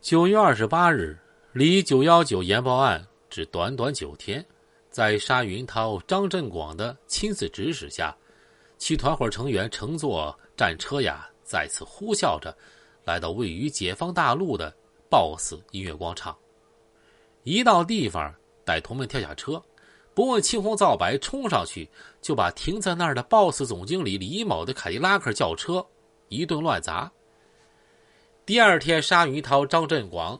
九月二十八日，离九幺九研报案只短短九天，在沙云涛、张振广的亲自指使下，其团伙成员乘坐战车呀，再次呼啸着来到位于解放大路的 BOSS 音乐广场。一到地方，歹徒们跳下车，不问青红皂白，冲上去就把停在那儿的 BOSS 总经理李某的凯迪拉克轿车一顿乱砸。第二天，沙云涛、张振广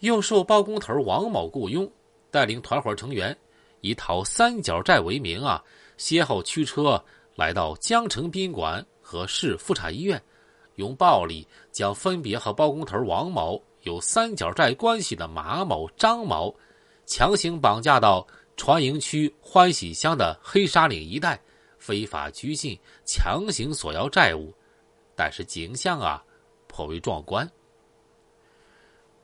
又受包工头王某雇佣，带领团伙成员以讨三角债为名啊，先后驱车来到江城宾馆和市妇产医院，用暴力将分别和包工头王某有三角债关系的马某、张某强行绑架到船营区欢喜乡的黑沙岭一带，非法拘禁、强行索要债务。但是景象啊。颇为壮观。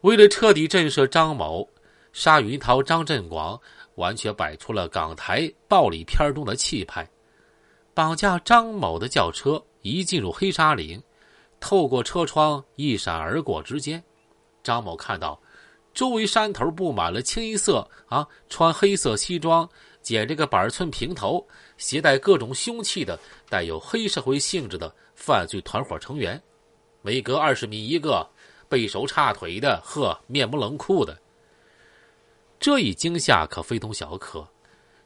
为了彻底震慑张某，沙云涛、张振广完全摆出了港台暴力片中的气派。绑架张某的轿车一进入黑沙岭，透过车窗一闪而过之间，张某看到周围山头布满了清一色啊穿黑色西装、剪着个板寸平头、携带各种凶器的带有黑社会性质的犯罪团伙成员。每隔二十米一个，背手叉腿的，呵，面目冷酷的。这一惊吓可非同小可，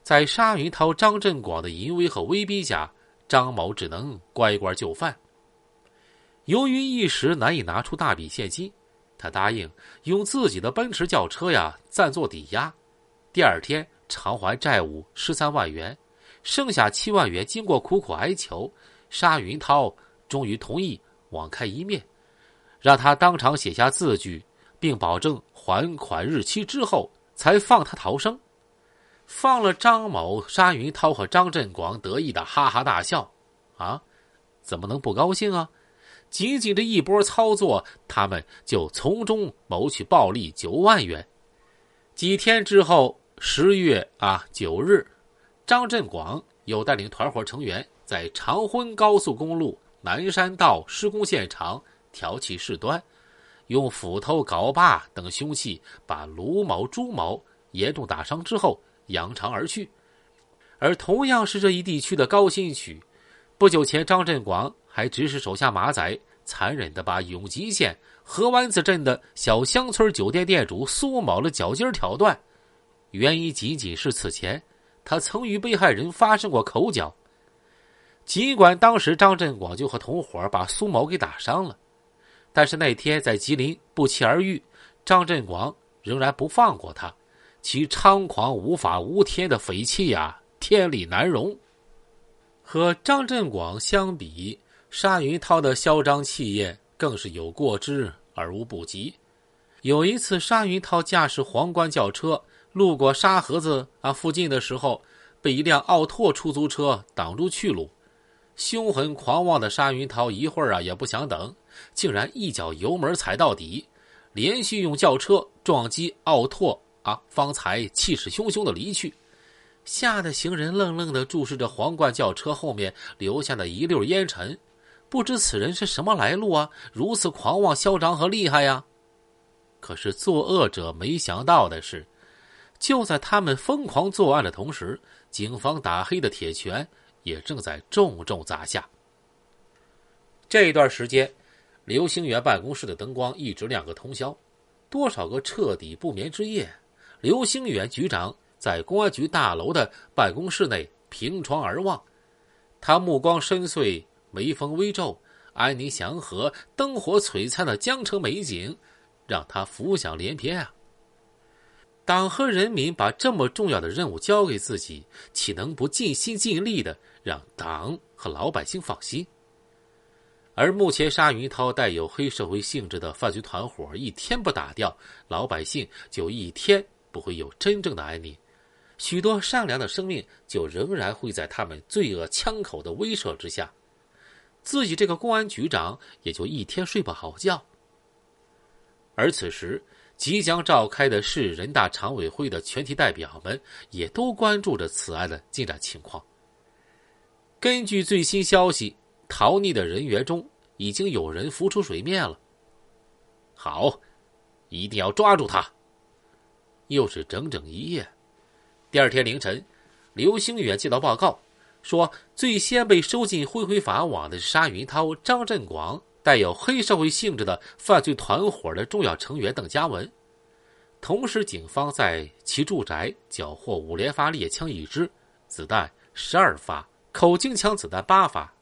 在沙云涛、张振广的淫威和威逼下，张某只能乖乖就范。由于一时难以拿出大笔现金，他答应用自己的奔驰轿车呀暂作抵押，第二天偿还债务十三万元，剩下七万元，经过苦苦哀求，沙云涛终于同意。网开一面，让他当场写下字据，并保证还款日期之后，才放他逃生。放了张某、沙云涛和张振广，得意的哈哈大笑。啊，怎么能不高兴啊？仅仅这一波操作，他们就从中谋取暴利九万元。几天之后，十月啊九日，张振广又带领团伙成员在长婚高速公路。南山道施工现场挑起事端，用斧头、镐把等凶器把卢某、朱某严重打伤之后扬长而去。而同样是这一地区的高新区，不久前张振广还指使手下马仔残忍地把永吉县河湾子镇的小乡村酒店店主苏某的脚筋挑断，原因仅仅是此前他曾与被害人发生过口角。尽管当时张振广就和同伙把苏某给打伤了，但是那天在吉林不期而遇，张振广仍然不放过他，其猖狂无法无天的匪气呀，天理难容。和张振广相比，沙云涛的嚣张气焰更是有过之而无不及。有一次，沙云涛驾驶皇冠轿车路过沙河子啊附近的时候，被一辆奥拓出租车挡住去路。凶狠狂妄的沙云涛一会儿啊也不想等，竟然一脚油门踩到底，连续用轿车撞击奥拓啊，方才气势汹汹的离去，吓得行人愣愣的注视着皇冠轿车后面留下的一溜烟尘，不知此人是什么来路啊，如此狂妄嚣张和厉害呀！可是作恶者没想到的是，就在他们疯狂作案的同时，警方打黑的铁拳。也正在重重砸下。这一段时间，刘星元办公室的灯光一直亮个通宵，多少个彻底不眠之夜，刘星元局长在公安局大楼的办公室内凭窗而望，他目光深邃，眉峰微皱，安宁祥和、灯火璀璨的江城美景，让他浮想联翩啊。党和人民把这么重要的任务交给自己，岂能不尽心尽力的让党和老百姓放心？而目前沙云涛带有黑社会性质的犯罪团伙，一天不打掉，老百姓就一天不会有真正的安宁，许多善良的生命就仍然会在他们罪恶枪口的威慑之下，自己这个公安局长也就一天睡不好觉。而此时。即将召开的市人大常委会的全体代表们也都关注着此案的进展情况。根据最新消息，逃匿的人员中已经有人浮出水面了。好，一定要抓住他。又是整整一夜。第二天凌晨，刘兴远接到报告，说最先被收进恢恢法网的是沙云涛、张振广，带有黑社会性质的犯罪团伙的重要成员邓家文。同时，警方在其住宅缴获五连发猎枪一支，子弹十二发，口径枪子弹八发，